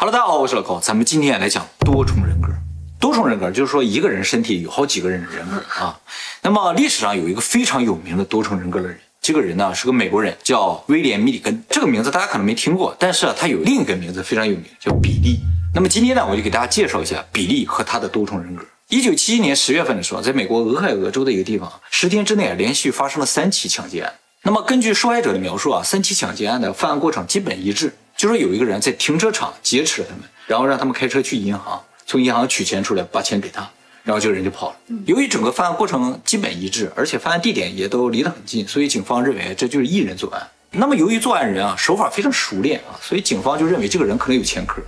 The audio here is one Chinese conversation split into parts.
Hello，大家好，我是老高，咱们今天来讲多重人格。多重人格就是说一个人身体有好几个人的人格啊。那么历史上有一个非常有名的多重人格的人，这个人呢是个美国人，叫威廉·米里根。这个名字大家可能没听过，但是啊，他有另一个名字非常有名，叫比利。那么今天呢，我就给大家介绍一下比利和他的多重人格。一九七一年十月份的时候，在美国俄亥俄州的一个地方，十天之内啊连续发生了三起抢劫案。那么根据受害者的描述啊，三起抢劫案的犯案过程基本一致，就说有一个人在停车场劫持了他们，然后让他们开车去银行，从银行取钱出来，把钱给他，然后这个人就跑了。由于整个犯案过程基本一致，而且犯案地点也都离得很近，所以警方认为这就是一人作案。那么由于作案人啊手法非常熟练啊，所以警方就认为这个人可能有前科。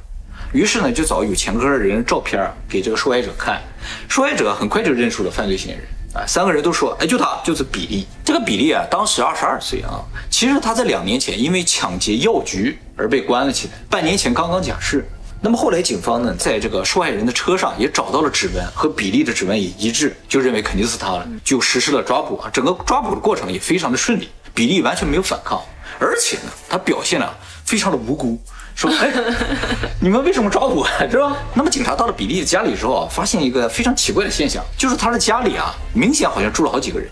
于是呢，就找有前科的人照片给这个受害者看，受害者很快就认出了犯罪嫌疑人啊，三个人都说，哎，就他，就是比利。这个比利啊，当时二十二岁啊，其实他在两年前因为抢劫药局而被关了起来，半年前刚刚假释。那么后来警方呢，在这个受害人的车上也找到了指纹，和比利的指纹也一致，就认为肯定是他了，就实施了抓捕啊。整个抓捕的过程也非常的顺利，比利完全没有反抗，而且呢，他表现了非常的无辜。说哎，你们为什么抓我，是吧？那么警察到了比利的家里之后啊，发现一个非常奇怪的现象，就是他的家里啊，明显好像住了好几个人，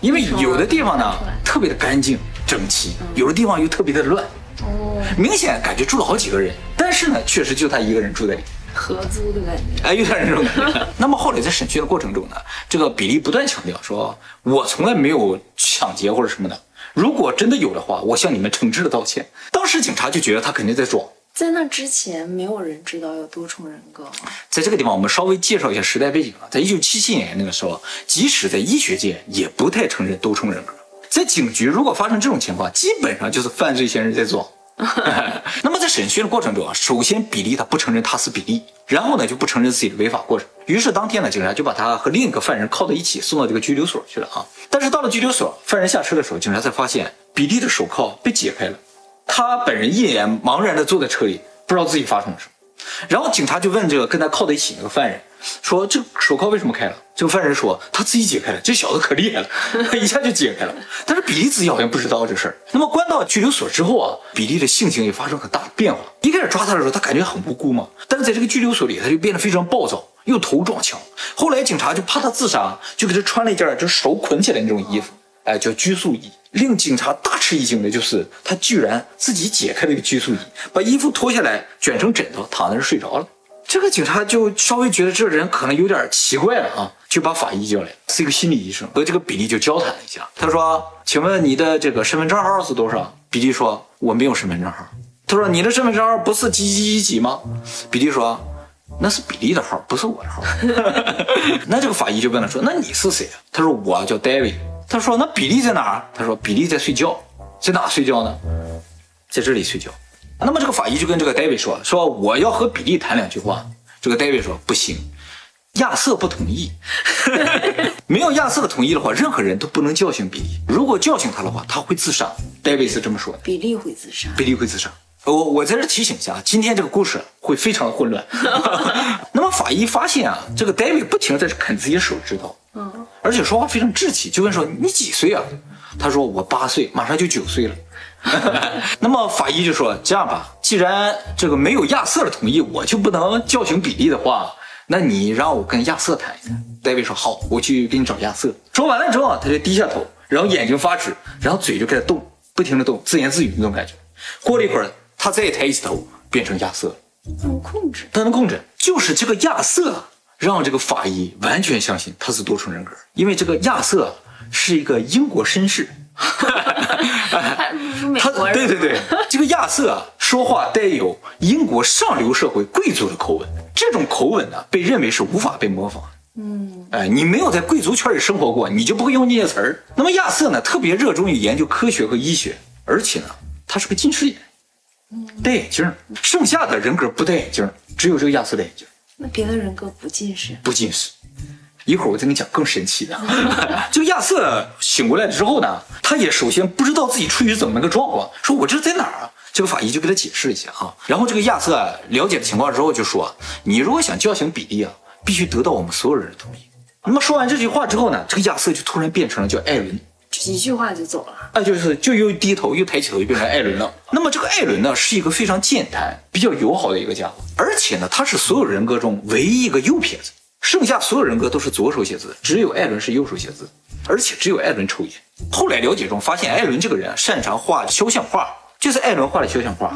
因为有的地方呢特别的干净整齐，有的地方又特别的乱，哦，明显感觉住了好几个人，但是呢，确实就他一个人住在里，合租的感觉，哎，有点这种感觉。那么后来在审讯的过程中呢，这个比利不断强调说，我从来没有抢劫或者什么的。如果真的有的话，我向你们诚挚的道歉。当时警察就觉得他肯定在装。在那之前，没有人知道有多重人格。在这个地方，我们稍微介绍一下时代背景啊。在一九七七年那个时候，即使在医学界也不太承认多重人格。在警局，如果发生这种情况，基本上就是犯罪嫌疑人在装。那么在审讯的过程中啊，首先比利他不承认他是比利，然后呢就不承认自己的违法过程。于是当天呢，警察就把他和另一个犯人铐在一起，送到这个拘留所去了啊。但是到了拘留所，犯人下车的时候，警察才发现比利的手铐被解开了，他本人一脸茫然的坐在车里，不知道自己发生了什么。然后警察就问这个跟他铐在一起那个犯人。说这手铐为什么开了？这个犯人说他自己解开了。这小子可厉害了，他一下就解开了。但是比利自己好像不知道这事儿。那么关到拘留所之后啊，比利的性情也发生很大的变化。一开始抓他的时候，他感觉很无辜嘛。但是在这个拘留所里，他就变得非常暴躁，又头撞墙。后来警察就怕他自杀，就给他穿了一件就是手捆起来那种衣服，哎，叫拘束衣。令警察大吃一惊的就是，他居然自己解开了一个拘束衣，把衣服脱下来卷成枕头，躺在那睡着了。这个警察就稍微觉得这人可能有点奇怪了啊，就把法医叫来，是一个心理医生，和这个比利就交谈了一下。他说：“请问你的这个身份证号是多少？”比利说：“我没有身份证号。”他说：“你的身份证号不是几几几几吗？”比利说：“那是比利的号，不是我的号。”那这个法医就问他说：“那你是谁？”他说：“我叫 David。”他说：“那比利在哪儿？”他说：“比利在睡觉，在哪睡觉呢？在这里睡觉。”那么这个法医就跟这个 David 说：“说我要和比利谈两句话。”这个 David 说：“不行，亚瑟不同意。没有亚瑟的同意的话，任何人都不能叫醒比利。如果叫醒他的话，他会自杀。”David 是这么说的。比利会自杀。比利会自杀。我我在这提醒一下，今天这个故事会非常的混乱。那么法医发现啊，这个 David 不停的在啃自己手指头，嗯，而且说话非常稚气，就问说：“你几岁啊？”他说：“我八岁，马上就九岁了。” 那么法医就说：“这样吧，既然这个没有亚瑟的同意，我就不能叫醒比利的话，那你让我跟亚瑟谈一谈。”戴维说：“好，我去给你找亚瑟。”说完了之后，他就低下头，然后眼睛发直，然后嘴就开始动，不停的动，自言自语那种感觉。过了一会儿，他再抬起头，变成亚瑟。能控制？他能控制，就是这个亚瑟让这个法医完全相信他是多重人格，因为这个亚瑟是一个英国绅士。他对对对，这个亚瑟啊，说话带有英国上流社会贵族的口吻，这种口吻呢，被认为是无法被模仿。嗯，哎，你没有在贵族圈里生活过，你就不会用那些词儿。那么亚瑟呢，特别热衷于研究科学和医学，而且呢，他是个近视眼，戴眼镜。剩下的人格不戴眼镜，只有这个亚瑟戴眼镜。那别的人格不近视？不近视。一会儿我再给你讲更神奇的。这个亚瑟醒过来之后呢，他也首先不知道自己处于怎么个状况，说我这是在哪儿啊？这个法医就给他解释一下啊。然后这个亚瑟了解了情况之后就说：“你如果想叫醒比利啊，必须得到我们所有人的同意。”那么说完这句话之后呢，这个亚瑟就突然变成了叫艾伦。一句话就走了。啊，就是就又低头又抬起头就变成艾伦了。那么这个艾伦呢，是一个非常健谈、比较友好的一个家伙，而且呢，他是所有人格中唯一一个右撇子，剩下所有人格都是左手写字，只有艾伦是右手写字，而且只有艾伦抽烟。后来了解中发现，艾伦这个人擅长画肖像画，就是艾伦画的肖像画。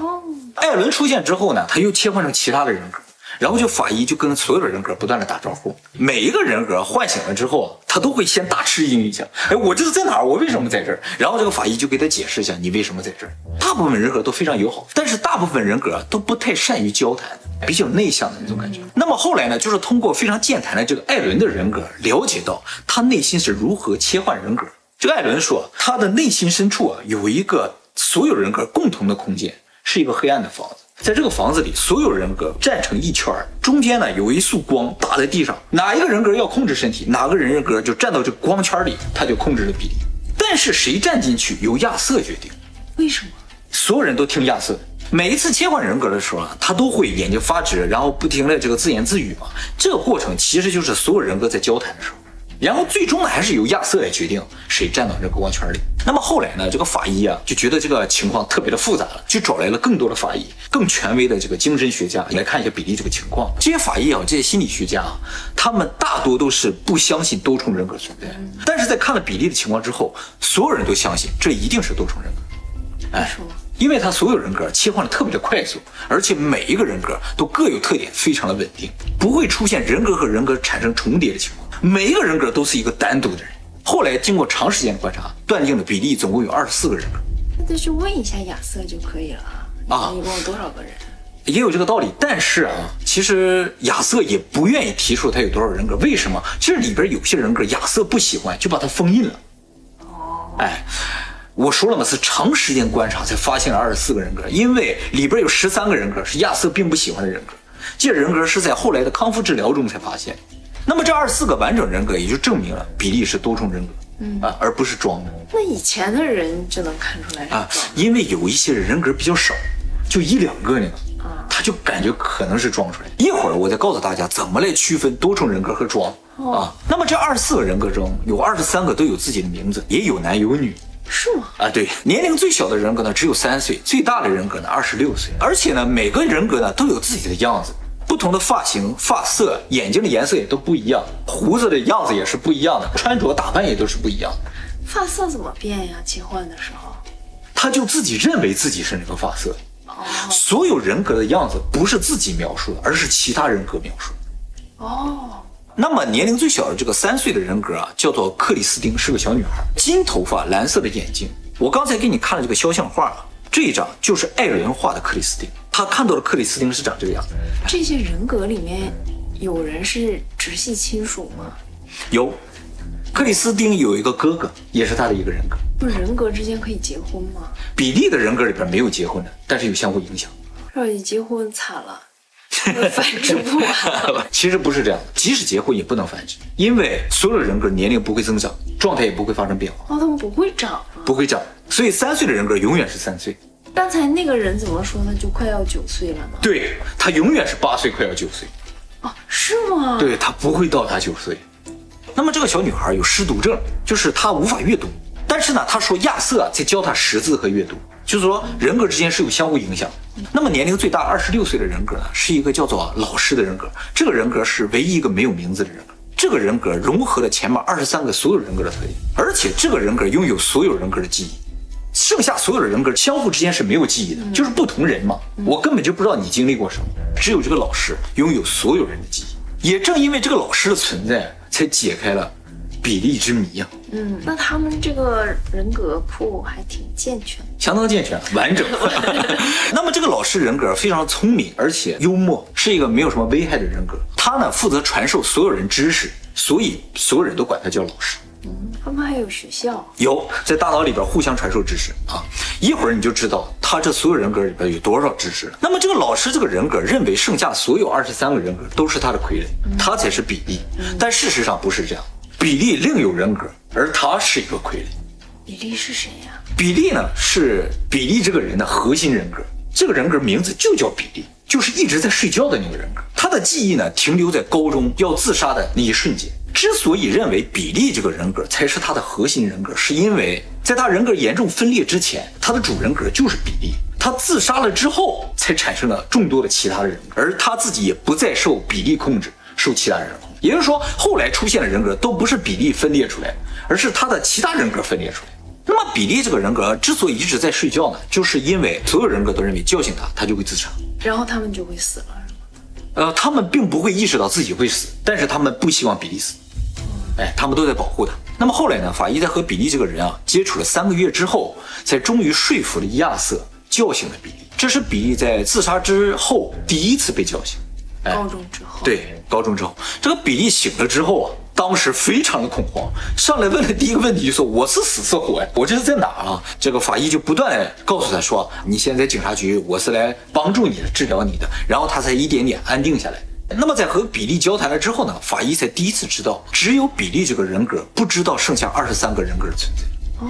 艾伦出现之后呢，他又切换成其他的人格。然后就法医就跟所有的人格不断的打招呼，每一个人格唤醒了之后，他都会先大吃一惊一下，哎，我这是在哪儿？我为什么在这儿？然后这个法医就给他解释一下，你为什么在这儿？大部分人格都非常友好，但是大部分人格都不太善于交谈，比较内向的那种感觉。那么后来呢，就是通过非常健谈的这个艾伦的人格，了解到他内心是如何切换人格。这个艾伦说，他的内心深处啊，有一个所有人格共同的空间，是一个黑暗的房子。在这个房子里，所有人格站成一圈儿，中间呢有一束光打在地上，哪一个人格要控制身体，哪个人格就站到这个光圈里，他就控制了比例。但是谁站进去由亚瑟决定。为什么？所有人都听亚瑟。每一次切换人格的时候啊，他都会眼睛发直，然后不停的这个自言自语嘛。这个过程其实就是所有人格在交谈的时候。然后最终呢，还是由亚瑟来决定谁站到这个光圈里。那么后来呢，这个法医啊就觉得这个情况特别的复杂了，就找来了更多的法医、更权威的这个精神学家来看一下比利这个情况。这些法医啊，这些心理学家啊，他们大多都是不相信多重人格存在，但是在看了比利的情况之后，所有人都相信这一定是多重人格。哎，因为他所有人格切换的特别的快速，而且每一个人格都各有特点，非常的稳定，不会出现人格和人格产生重叠的情况。每一个人格都是一个单独的人。后来经过长时间的观察，断定了比例总共有二十四个人格。那再去问一下亚瑟就可以了啊。一共有多少个人？也有这个道理，但是啊，其实亚瑟也不愿意提出他有多少人格。为什么？这里边有些人格亚瑟不喜欢，就把他封印了。哦，哎，我说了嘛，是长时间观察才发现了二十四个人格，因为里边有十三个人格是亚瑟并不喜欢的人格，这人格是在后来的康复治疗中才发现。那么这二十四个完整人格也就证明了比利是多重人格，嗯啊，而不是装的。那以前的人就能看出来啊，因为有一些人格比较少，就一两个呢，啊，他就感觉可能是装出来。一会儿我再告诉大家怎么来区分多重人格和装啊。那么这二十四个人格中有二十三个都有自己的名字，也有男有女，是吗？啊，对，年龄最小的人格呢只有三岁，最大的人格呢二十六岁，而且呢每个人格呢都有自己的样子。不同的发型、发色、眼睛的颜色也都不一样，胡子的样子也是不一样的，穿着打扮也都是不一样的。发色怎么变呀？切换的时候，他就自己认为自己是那个发色。哦，所有人格的样子不是自己描述的，而是其他人格描述的。哦，那么年龄最小的这个三岁的人格啊，叫做克里斯汀，是个小女孩，金头发，蓝色的眼睛。我刚才给你看了这个肖像画，这一张就是艾伦画的克里斯汀。他看到的克里斯汀是长这个样子。这些人格里面有人是直系亲属吗？有，克里斯汀有一个哥哥，也是他的一个人格。不，人格之间可以结婚吗？比利的人格里边没有结婚的，但是有相互影响。要一结婚惨了，繁殖不完。其实不是这样的，即使结婚也不能繁殖，因为所有的人格年龄不会增长，状态也不会发生变化。哦，他们不会长，不会长，所以三岁的人格永远是三岁。刚才那个人怎么说呢？就快要九岁了呢？对他永远是八岁，快要九岁。哦，是吗？对他不会到达九岁。那么这个小女孩有失读症，就是她无法阅读。但是呢，她说亚瑟在教她识字和阅读，就是说人格之间是有相互影响。那么年龄最大二十六岁的人格呢，是一个叫做老师的人格。这个人格是唯一一个没有名字的人格。这个人格融合了前面二十三个所有人格的特点，而且这个人格拥有所有人格的记忆。剩下所有的人格相互之间是没有记忆的，就是不同人嘛。我根本就不知道你经历过什么，只有这个老师拥有所有人的记忆。也正因为这个老师的存在，才解开了比例之谜呀。嗯，那他们这个人格库还挺健全，相当健全，完整。那么这个老师人格非常聪明，而且幽默，是一个没有什么危害的人格。他呢负责传授所有人知识，所以所有人都管他叫老师。嗯他们还有学校，有在大脑里边互相传授知识啊！一会儿你就知道他这所有人格里边有多少知识。那么这个老师这个人格认为剩下所有二十三个人格都是他的傀儡，他才是比利。但事实上不是这样，比例另有人格，而他是一个傀儡。比利是谁呀？比利呢是比利这个人的核心人格，这个人格名字就叫比利，就是一直在睡觉的那个人格。他的记忆呢停留在高中要自杀的那一瞬间。之所以认为比利这个人格才是他的核心人格，是因为在他人格严重分裂之前，他的主人格就是比利。他自杀了之后，才产生了众多的其他的人格，而他自己也不再受比利控制，受其他人控制。也就是说，后来出现的人格都不是比利分裂出来的，而是他的其他人格分裂出来。那么，比利这个人格之所以一直在睡觉呢，就是因为所有人格都认为叫醒他，他就会自杀。然后他们就会死了？呃，他们并不会意识到自己会死，但是他们不希望比利死。哎，他们都在保护他。那么后来呢？法医在和比利这个人啊接触了三个月之后，才终于说服了亚瑟叫醒了比利。这是比利在自杀之后第一次被叫醒。哎，高中之后。对，高中之后，这个比利醒了之后啊，当时非常的恐慌，上来问的第一个问题就说：“我是死是活呀？我这是在哪啊？”这个法医就不断告诉他说：“你现在警察局，我是来帮助你的，治疗你的。”然后他才一点点安定下来。那么在和比利交谈了之后呢，法医才第一次知道，只有比利这个人格不知道剩下二十三个人格的存在。哦，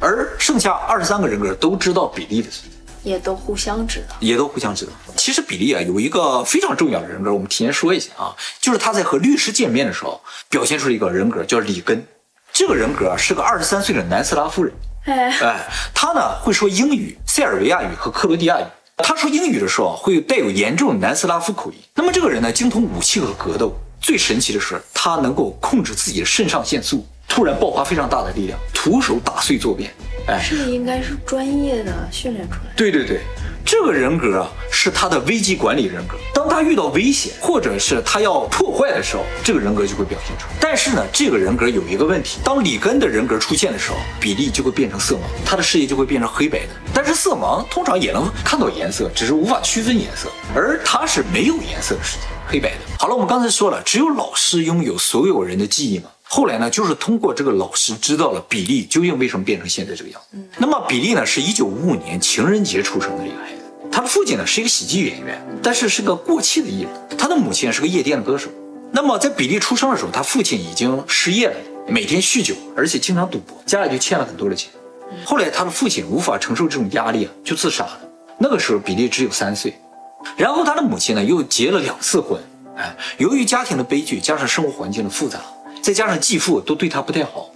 而剩下二十三个人格都知道比利的存在，也都互相知道，也都互相知道。其实比利啊有一个非常重要的人格，我们提前说一下啊，就是他在和律师见面的时候表现出了一个人格叫里根。这个人格是个二十三岁的南斯拉夫人。哎，哎，他呢会说英语、塞尔维亚语和克罗地亚语。他说英语的时候会带有严重的南斯拉夫口音。那么这个人呢，精通武器和格斗。最神奇的是，他能够控制自己的肾上腺素，突然爆发非常大的力量，徒手打碎坐便。哎，这个应该是专业的训练出来。对对对。这个人格啊，是他的危机管理人格。当他遇到危险，或者是他要破坏的时候，这个人格就会表现出来。但是呢，这个人格有一个问题：当里根的人格出现的时候，比利就会变成色盲，他的视野就会变成黑白的。但是色盲通常也能看到颜色，只是无法区分颜色，而他是没有颜色的世界，黑白的。好了，我们刚才说了，只有老师拥有所有人的记忆嘛。后来呢，就是通过这个老师知道了比利究竟为什么变成现在这个样子。那么比利呢，是一九五五年情人节出生的一个孩子。他的父亲呢是一个喜剧演员，但是是个过气的艺人。他的母亲是个夜店的歌手。那么在比利出生的时候，他父亲已经失业了，每天酗酒，而且经常赌博，家里就欠了很多的钱。后来他的父亲无法承受这种压力啊，就自杀了。那个时候比利只有三岁。然后他的母亲呢又结了两次婚，哎，由于家庭的悲剧，加上生活环境的复杂，再加上继父都对他不太好，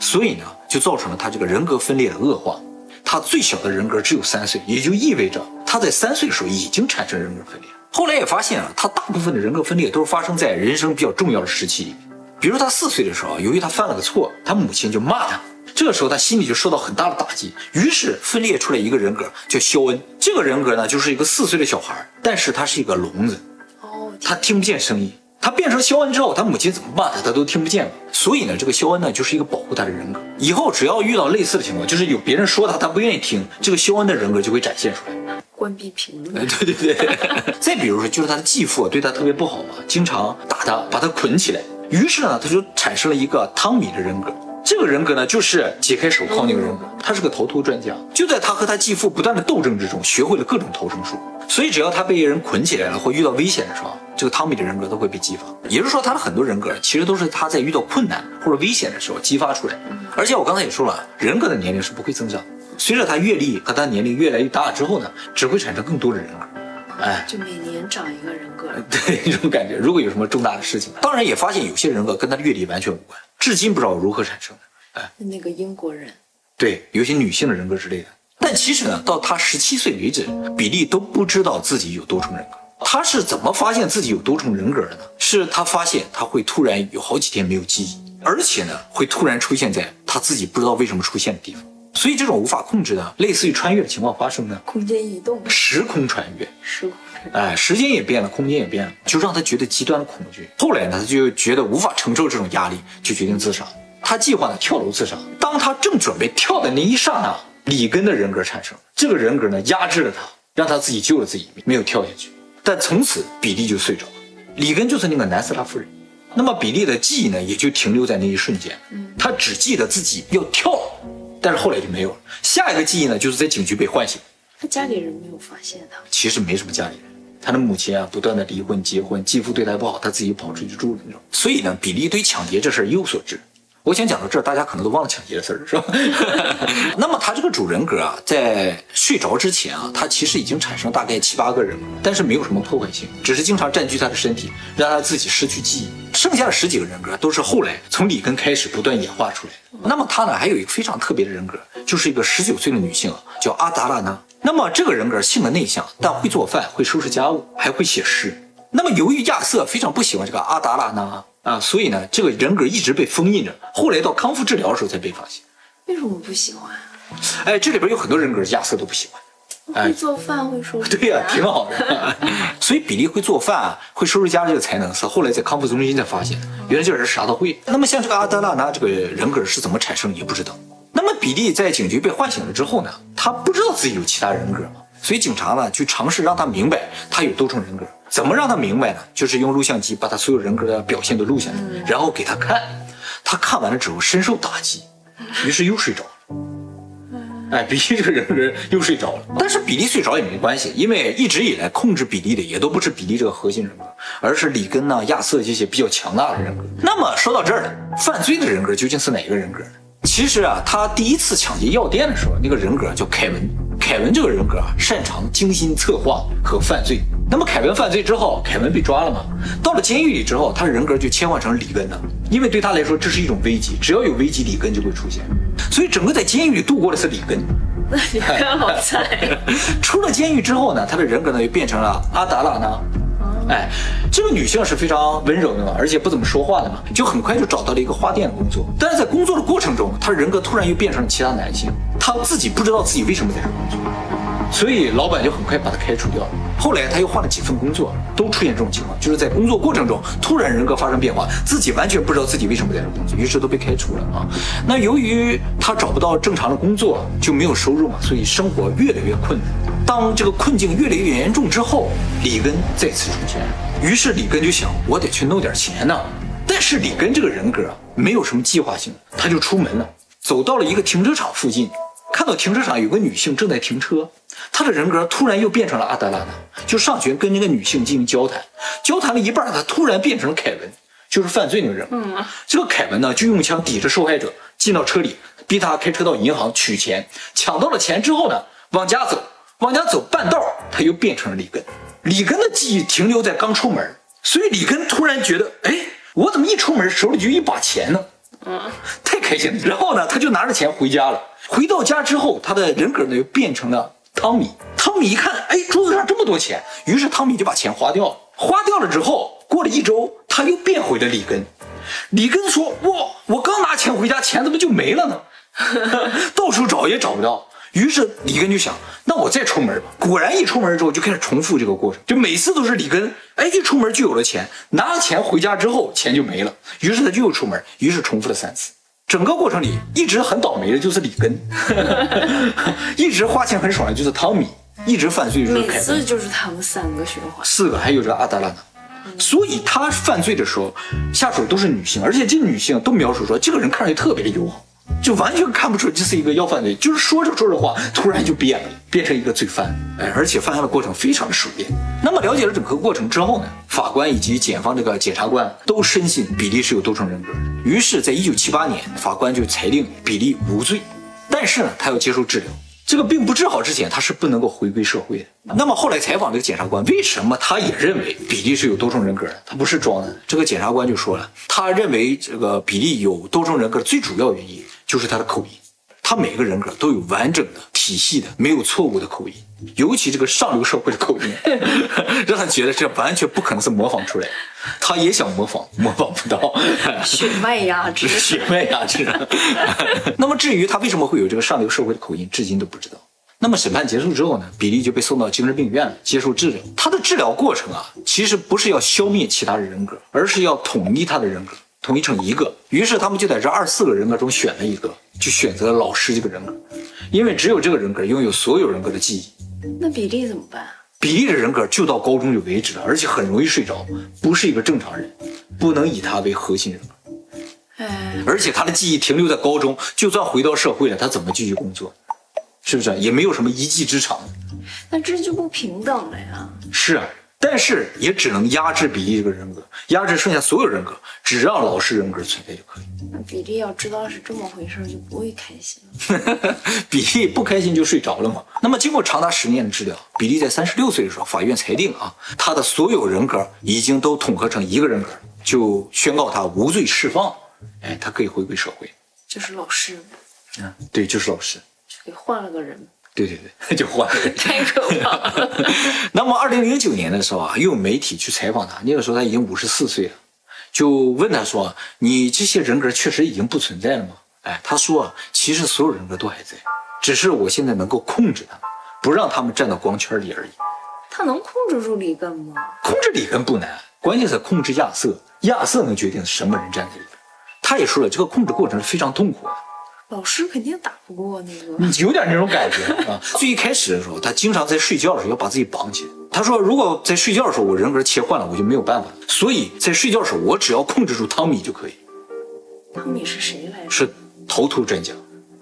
所以呢就造成了他这个人格分裂的恶化。他最小的人格只有三岁，也就意味着。他在三岁的时候已经产生人格分裂，后来也发现啊，他大部分的人格分裂都是发生在人生比较重要的时期。比如他四岁的时候，由于他犯了个错，他母亲就骂他，这个时候他心里就受到很大的打击，于是分裂出来一个人格叫肖恩。这个人格呢，就是一个四岁的小孩，但是他是一个聋子，哦，他听不见声音。他变成肖恩之后，他母亲怎么骂他，他都听不见了。所以呢，这个肖恩呢，就是一个保护他的人格。以后只要遇到类似的情况，就是有别人说他，他不愿意听，这个肖恩的人格就会展现出来。关闭评论。对 对对。再比如说，就是他的继父对他特别不好嘛，经常打他，把他捆起来。于是呢，他就产生了一个汤米的人格。这个人格呢，就是解开手铐那个人格。他是个逃脱专家，就在他和他继父不断的斗争之中，学会了各种逃生术。所以只要他被人捆起来了，或遇到危险的时候，这个汤米的人格都会被激发。也就是说，他的很多人格其实都是他在遇到困难或者危险的时候激发出来。而且我刚才也说了，人格的年龄是不会增长。随着他阅历和他年龄越来越大之后呢，只会产生更多的人格，哎，就每年长一个人格，对这种感觉。如果有什么重大的事情，当然也发现有些人格跟他的阅历完全无关，至今不知道如何产生的。哎，那个英国人，对，有些女性的人格之类的。但其实呢，到他十七岁为止，比利都不知道自己有多重人格。他是怎么发现自己有多重人格的呢？是他发现他会突然有好几天没有记忆，而且呢，会突然出现在他自己不知道为什么出现的地方。所以这种无法控制的、类似于穿越的情况发生呢？空间移动、时空穿越、时空，哎，时间也变了，空间也变了，就让他觉得极端的恐惧。后来呢，他就觉得无法承受这种压力，就决定自杀。他计划呢跳楼自杀。当他正准备跳的那一刹那，里根的人格产生。这个人格呢压制了他，让他自己救了自己，没有跳下去。但从此比利就睡着了。里根就是那个南斯拉夫人。那么比利的记忆呢，也就停留在那一瞬间。他只记得自己要跳。但是后来就没有了。下一个记忆呢，就是在警局被唤醒。他家里人没有发现他。其实没什么家里人，他的母亲啊，不断的离婚、结婚，继父对他不好，他自己跑出去住了那种。所以呢，比利对抢劫这事儿一无所知。我想讲到这儿，大家可能都忘了抢劫的事儿，是吧？那么他这个主人格啊，在睡着之前啊，他其实已经产生大概七八个人了，但是没有什么破坏性，只是经常占据他的身体，让他自己失去记忆。剩下的十几个人格都是后来从里根开始不断演化出来的。那么他呢，还有一个非常特别的人格，就是一个十九岁的女性，叫阿达拉娜。那么这个人格性格内向，但会做饭，会收拾家务，还会写诗。那么由于亚瑟非常不喜欢这个阿达拉娜。啊，所以呢，这个人格一直被封印着，后来到康复治疗的时候才被发现。为什么不喜欢？哎，这里边有很多人格，亚瑟都不喜欢。会做饭，会收拾。对呀，挺好的。所以比利会做饭，会收拾家这个才能是后来在康复中心才发现，原来这人啥都会。那么像这个阿德拉纳这个人格是怎么产生，也不知道。那么比利在警局被唤醒了之后呢，他不知道自己有其他人格嘛，所以警察呢去尝试让他明白他有多重人格。怎么让他明白呢？就是用录像机把他所有人格的表现都录下来，然后给他看。他看完了之后深受打击，于是又睡着了。哎，比利这个人格又睡着了。但是比利睡着也没关系，因为一直以来控制比利的也都不是比利这个核心人格，而是里根呐、亚瑟这些比较强大的人格。那么说到这儿了，犯罪的人格究竟是哪个人格呢？其实啊，他第一次抢劫药店的时候，那个人格叫凯文。凯文这个人格啊，擅长精心策划和犯罪。那么凯文犯罪之后，凯文被抓了嘛？到了监狱里之后，他的人格就切换成里根了，因为对他来说这是一种危机，只要有危机，里根就会出现。所以整个在监狱里度过的是里根。那里根好菜。出了监狱之后呢，他的人格呢又变成了阿达拉娜。哎，这个女性是非常温柔的嘛，而且不怎么说话的嘛，就很快就找到了一个花店的工作。但是在工作的过程中，她人格突然又变成了其他男性，她自己不知道自己为什么在这工作，所以老板就很快把她开除掉了。后来她又换了几份工作，都出现这种情况，就是在工作过程中突然人格发生变化，自己完全不知道自己为什么在这工作，于是都被开除了啊。那由于她找不到正常的工作，就没有收入嘛，所以生活越来越困难。当这个困境越来越严重之后，里根再次出现，于是里根就想，我得去弄点钱呢。但是里根这个人格没有什么计划性，他就出门了，走到了一个停车场附近，看到停车场有个女性正在停车，他的人格突然又变成了阿德拉娜，就上前跟那个女性进行交谈，交谈了一半，他突然变成了凯文，就是犯罪那个人。嗯，这个凯文呢，就用枪抵着受害者进到车里，逼他开车到银行取钱，抢到了钱之后呢，往家走。往家走半道，他又变成了里根。里根的记忆停留在刚出门，所以里根突然觉得，哎，我怎么一出门手里就一把钱呢？嗯，太开心了。然后呢，他就拿着钱回家了。回到家之后，他的人格呢又变成了汤米。汤米一看，哎，桌子上这么多钱，于是汤米就把钱花掉了。花掉了之后，过了一周，他又变回了里根。里根说，哇，我刚拿钱回家，钱怎么就没了呢？到处找也找不到。于是里根就想，那我再出门吧。果然一出门之后就开始重复这个过程，就每次都是里根，哎，一出门就有了钱，拿了钱回家之后钱就没了。于是他就又出门，于是重复了三次。整个过程里一直很倒霉的就是里根，一直花钱很爽的就是汤米，一直犯罪就是凯文每次就是他们三个循环，四个还有这个阿达拉娜。所以他犯罪的时候，下手都是女性，而且这女性都描述说这个人看上去特别的友好。就完全看不出这是一个要犯罪，就是说着说着话，突然就变了，变成一个罪犯。哎，而且犯案的过程非常的熟练。那么了解了整个过程之后呢，法官以及检方这个检察官都深信比利是有多重人格。于是，在一九七八年，法官就裁定比利无罪，但是呢，他要接受治疗。这个病不治好之前，他是不能够回归社会的。那么后来采访这个检察官，为什么他也认为比利是有多重人格的？他不是装的。这个检察官就说了，他认为这个比利有多重人格最主要原因。就是他的口音，他每个人格都有完整的、体系的、没有错误的口音，尤其这个上流社会的口音，让他觉得这完全不可能是模仿出来的。他也想模仿，模仿不到，血脉压制，血脉压制。那么至于他为什么会有这个上流社会的口音，至今都不知道。那么审判结束之后呢，比利就被送到精神病院接受治疗。他的治疗过程啊，其实不是要消灭其他的人格，而是要统一他的人格。统一成一个，于是他们就在这二十四个人格中选了一个，就选择了老师这个人格，因为只有这个人格拥有所有人格的记忆。那比利怎么办？比利的人格就到高中就为止了，而且很容易睡着，不是一个正常人，不能以他为核心人格。哎，而且他的记忆停留在高中，就算回到社会了，他怎么继续工作？是不是？也没有什么一技之长。那这就不平等了呀。是啊。但是也只能压制比利这个人格，压制剩下所有人格，只让老实人格存在就可以。那比利要知道是这么回事，就不会开心了。比利不开心就睡着了嘛。那么经过长达十年的治疗，比利在三十六岁的时候，法院裁定啊，他的所有人格已经都统合成一个人格，就宣告他无罪释放。哎，他可以回归社会。就是老师，嗯，对，就是老师。就给换了个人，对对对，就换了。太可怕了。那么，二零零九年的时候啊，又有媒体去采访他，那个时候他已经五十四岁了，就问他说：“你这些人格确实已经不存在了吗？”哎，他说：“其实所有人格都还在，只是我现在能够控制他们，不让他们站到光圈里而已。他能控制住里根吗？控制里根不难，关键是控制亚瑟，亚瑟能决定什么人站在里边。他也说了，这个控制过程是非常痛苦的。”老师肯定打不过那个。你有点那种感觉啊。最一开始的时候，他经常在睡觉的时候要把自己绑起来。他说，如果在睡觉的时候我人格切换了，我就没有办法。所以在睡觉的时候，我只要控制住汤米就可以。汤米是谁来着？是头秃专家。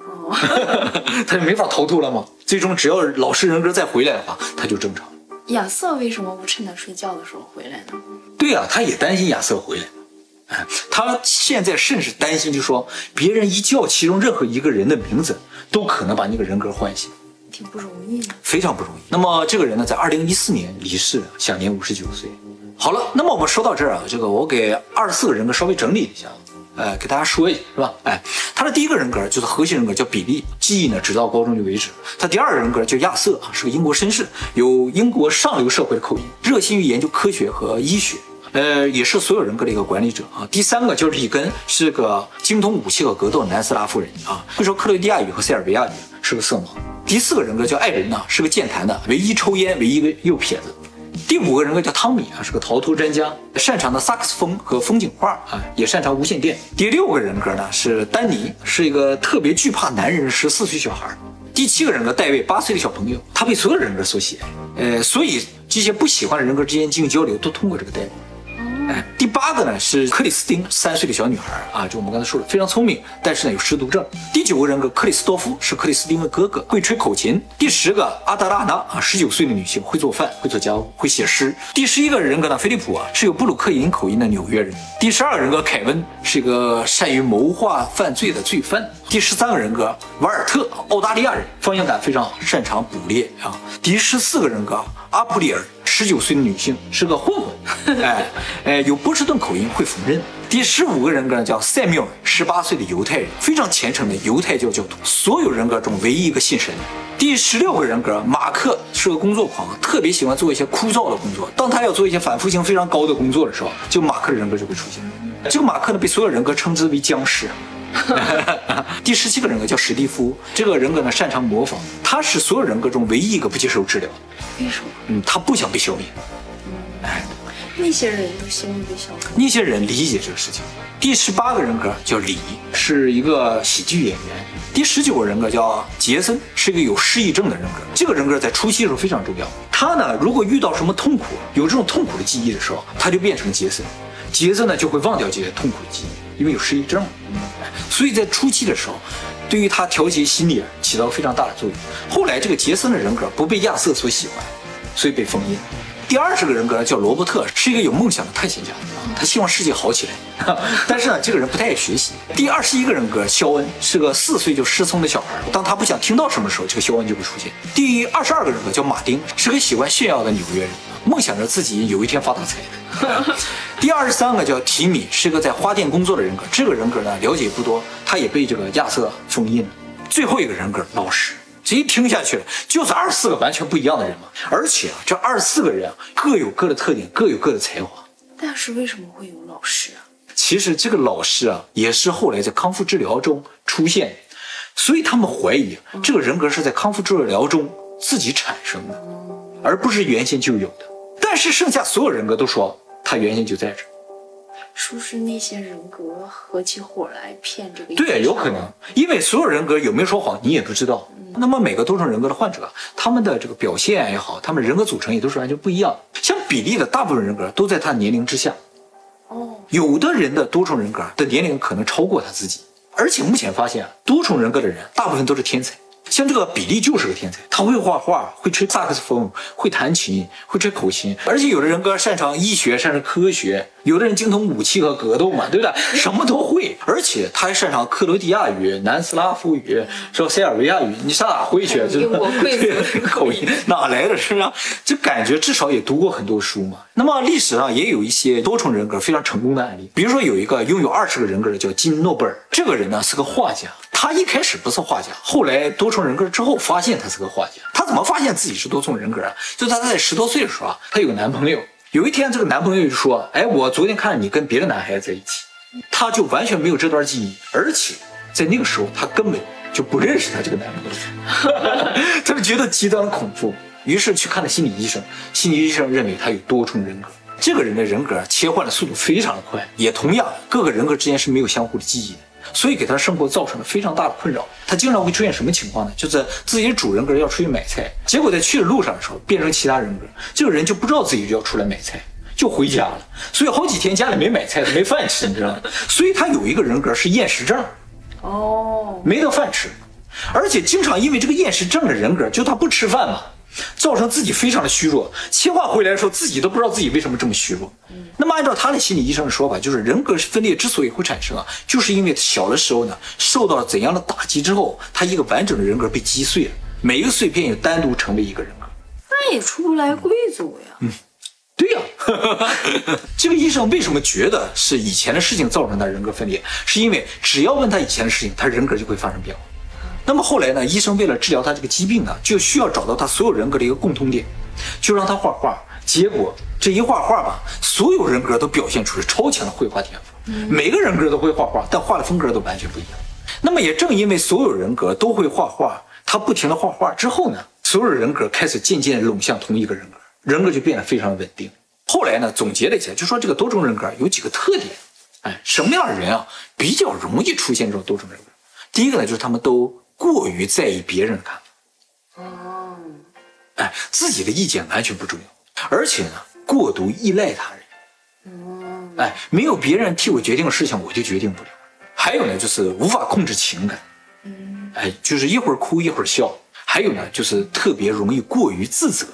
哦，他就没法头秃了吗？最终只要老师人格再回来的话，他就正常。亚瑟为什么不趁他睡觉的时候回来呢？对呀、他也担心亚瑟回来。哎 他现在甚至担心，就说别人一叫其中任何一个人的名字，都可能把那个人格唤醒。挺不容易的。非常不容易。那么这个人呢，在二零一四年离世了，享年五十九岁。好了，那么我们说到这儿啊，这个我给二十四个人格稍微整理一下，呃，给大家说一下，是吧？哎，他的第一个人格就是核心人格，叫比利，记忆呢直到高中就为止。他第二个人格叫亚瑟啊，是个英国绅士，有英国上流社会的口音，热心于研究科学和医学。呃，也是所有人格的一个管理者啊。第三个就是里根，是个精通武器和格斗的南斯拉夫人啊，会说克罗地亚语和塞尔维亚语，是个色盲。第四个人格叫艾伦呢，是个健谈的，唯一抽烟，唯一个右撇子。第五个人格叫汤米啊，是个逃脱专家，擅长的萨克斯风和风景画啊，也擅长无线电。第六个人格呢是丹尼，是一个特别惧怕男人的十四岁小孩。第七个人格戴维，八岁的小朋友，他被所有人格所喜爱，呃，所以这些不喜欢的人格之间进行交流，都通过这个戴维。哎，第八个呢是克里斯汀，三岁的小女孩啊，就我们刚才说的，非常聪明，但是呢有失独症。第九个人格克里斯多夫是克里斯汀的哥哥，会吹口琴。第十个阿达拉娜啊，十九岁的女性，会做饭，会做家务，会写诗。第十一个人格呢，菲利普啊，是有布鲁克林口音的纽约人。第十二人格凯文是一个善于谋划犯罪的罪犯。第十三个人格瓦尔特，澳大利亚人，方向感非常好，擅长捕猎啊。第十四个人格阿普里尔，十九岁的女性，是个混混，哎哎，有波士顿口音，会缝纫。第十五个人格呢叫塞缪尔，十八岁的犹太人，非常虔诚的犹太教教徒，所有人格中唯一一个信神。第十六个人格马克是个工作狂，特别喜欢做一些枯燥的工作。当他要做一些反复性非常高的工作的时候，就马克的人格就会出现。这个马克呢，被所有人格称之为僵尸。第十七个人格叫史蒂夫，这个人格呢擅长模仿，他是所有人格中唯一一个不接受治疗。为什么嗯，他不想被消灭。那些人都希望被消灭？那些人理解这个事情。第十八个人格叫李，是一个喜剧演员。第十九个人格叫杰森，是一个有失忆症的人格。这个人格在初期的时候非常重要。他呢，如果遇到什么痛苦，有这种痛苦的记忆的时候，他就变成杰森。杰森呢就会忘掉这些痛苦的记忆，因为有失忆症。所以在初期的时候，对于他调节心理起到非常大的作用。后来这个杰森的人格不被亚瑟所喜欢，所以被封印。第二十个人格叫罗伯特，是一个有梦想的探险家，他希望世界好起来，但是呢，这个人不太爱学习。第二十一个人格肖恩是个四岁就失聪的小孩，当他不想听到什么时候，这个肖恩就会出现。第二十二个人格叫马丁，是个喜欢炫耀的纽约人，梦想着自己有一天发大财。第二十三个叫提米，是个在花店工作的人格，这个人格呢了解不多，他也被这个亚瑟封印了。最后一个人格老实。这一听下去了，就是二十四个完全不一样的人嘛。而且啊，这二十四个人啊，各有各的特点，各有各的才华。但是为什么会有老师啊？其实这个老师啊，也是后来在康复治疗中出现的，所以他们怀疑这个人格是在康复治疗中自己产生的，而不是原先就有的。但是剩下所有人格都说他原先就在这儿。是不是那些人格合起伙来骗这个？对，有可能，因为所有人格有没有说谎，你也不知道。那么每个多重人格的患者，他们的这个表现也好，他们人格组成也都是完全不一样的。像比利的大部分人格都在他年龄之下，哦，有的人的多重人格的年龄可能超过他自己。而且目前发现啊，多重人格的人大部分都是天才，像这个比利就是个天才，他会画画，会吹萨克斯风，会弹琴，会吹口琴，而且有的人格擅长医学，擅长科学，有的人精通武器和格斗嘛，对不对？什么都会，而且他还擅长克罗地亚语、南斯拉夫语，说？塞尔维亚语，你上哪会去？英国贵口音哪来的？是吧？就感觉至少也读过很多书嘛。那么历史上也有一些多重人格非常成功的案例，比如说有一个拥有二十个人格的叫金诺贝尔，这个人呢是个画家。他一开始不是画家，后来多重人格之后发现他是个画家。他怎么发现自己是多重人格啊？就他在十多岁的时候啊，他有个男朋友。有一天，这个男朋友就说：“哎，我昨天看你跟别的男孩子在一起。”他就完全没有这段记忆，而且在那个时候他根本就不认识他这个男朋友，他就觉得极端恐怖，于是去看了心理医生。心理医生认为他有多重人格。这个人的人格切换的速度非常的快，也同样各个人格之间是没有相互的记忆的。所以给他生活造成了非常大的困扰。他经常会出现什么情况呢？就是自己的主人格要出去买菜，结果在去的路上的时候变成其他人格，这个人就不知道自己就要出来买菜，就回家了。所以好几天家里没买菜，没饭吃，你知道吗？所以他有一个人格是厌食症，哦，没得饭吃，而且经常因为这个厌食症的人格，就他不吃饭嘛。造成自己非常的虚弱，切换回来的时候，自己都不知道自己为什么这么虚弱。那么按照他的心理医生的说法，就是人格分裂之所以会产生啊，就是因为小的时候呢，受到了怎样的打击之后，他一个完整的人格被击碎了，每一个碎片也单独成为一个人格。那也出不来贵族呀。嗯对呀、这个医生为什么觉得是以前的事情造成他人格分裂？是因为只要问他以前的事情，他人格就会发生变化。那么后来呢，医生为了治疗他这个疾病呢，就需要找到他所有人格的一个共通点，就让他画画。结果这一画画吧，所有人格都表现出了超强的绘画天赋，每个人格都会画画，但画的风格都完全不一样。那么也正因为所有人格都会画画，他不停的画画之后呢，所有人格开始渐渐拢向同一个人格，人格就变得非常稳定。后来呢，总结了一下，就说这个多重人格有几个特点，哎，什么样的人啊比较容易出现这种多重人格？第一个呢，就是他们都过于在意别人的看法，哦，哎，自己的意见完全不重要，而且呢，过度依赖他人，哎，没有别人替我决定的事情，我就决定不了。还有呢，就是无法控制情感，哎，就是一会儿哭一会儿笑。还有呢，就是特别容易过于自责，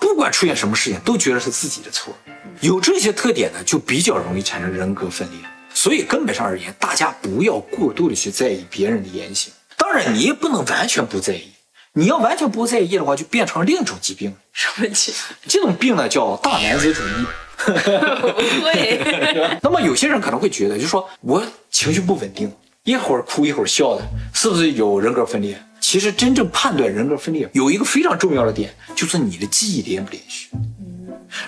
不管出现什么事情都觉得是自己的错。有这些特点呢，就比较容易产生人格分裂。所以根本上而言，大家不要过度的去在意别人的言行。当然，你也不能完全不在意。你要完全不在意的话，就变成另一种疾病。什么病？这种病呢，叫大男子主义。不 会。那么有些人可能会觉得，就是说我情绪不稳定，一会儿哭一会儿笑的，是不是有人格分裂？其实真正判断人格分裂有一个非常重要的点，就是你的记忆连不连续。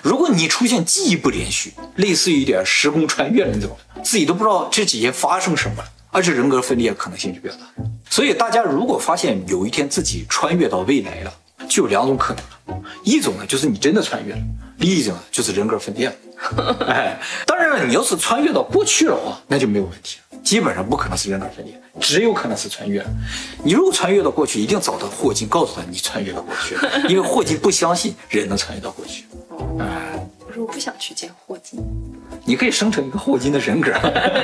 如果你出现记忆不连续，类似于一点时空穿越了那种，自己都不知道这几天发生什么了，而是人格分裂可能性就比较大。所以大家如果发现有一天自己穿越到未来了，就有两种可能了，一种呢就是你真的穿越了，另一种呢就是人格分裂了。哎，当然了，你要是穿越到过去的话，那就没有问题了，基本上不可能是人格分裂，只有可能是穿越。你如果穿越到过去，一定找到霍金，告诉他你穿越到过去了，因为霍金不相信人能穿越到过去。我说我不想去见霍金。你可以生成一个霍金的人格，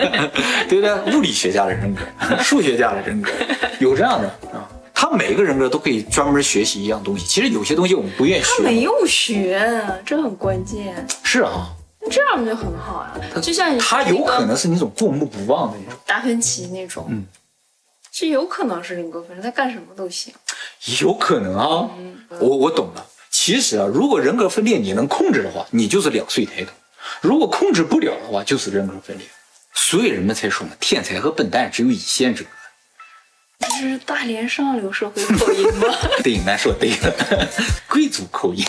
对不对？物理学家的人格，数学家的人格，有这样的啊。他每个人格都可以专门学习一样东西。其实有些东西我们不愿意学，他没有学，这很关键。是啊，那这样就很好啊，就像他有可能是那种过目不忘的那种，达芬奇那种，嗯，这有可能是人格分裂，他干什么都行。有可能啊。我我懂了。其实啊，如果人格分裂你能控制的话，你就是两岁抬头；如果控制不了的话，就是人格分裂。所以人们才说嘛，天才和笨蛋只有一线之隔。这是大连上流社会口音吗？对，难说对了，贵族口音。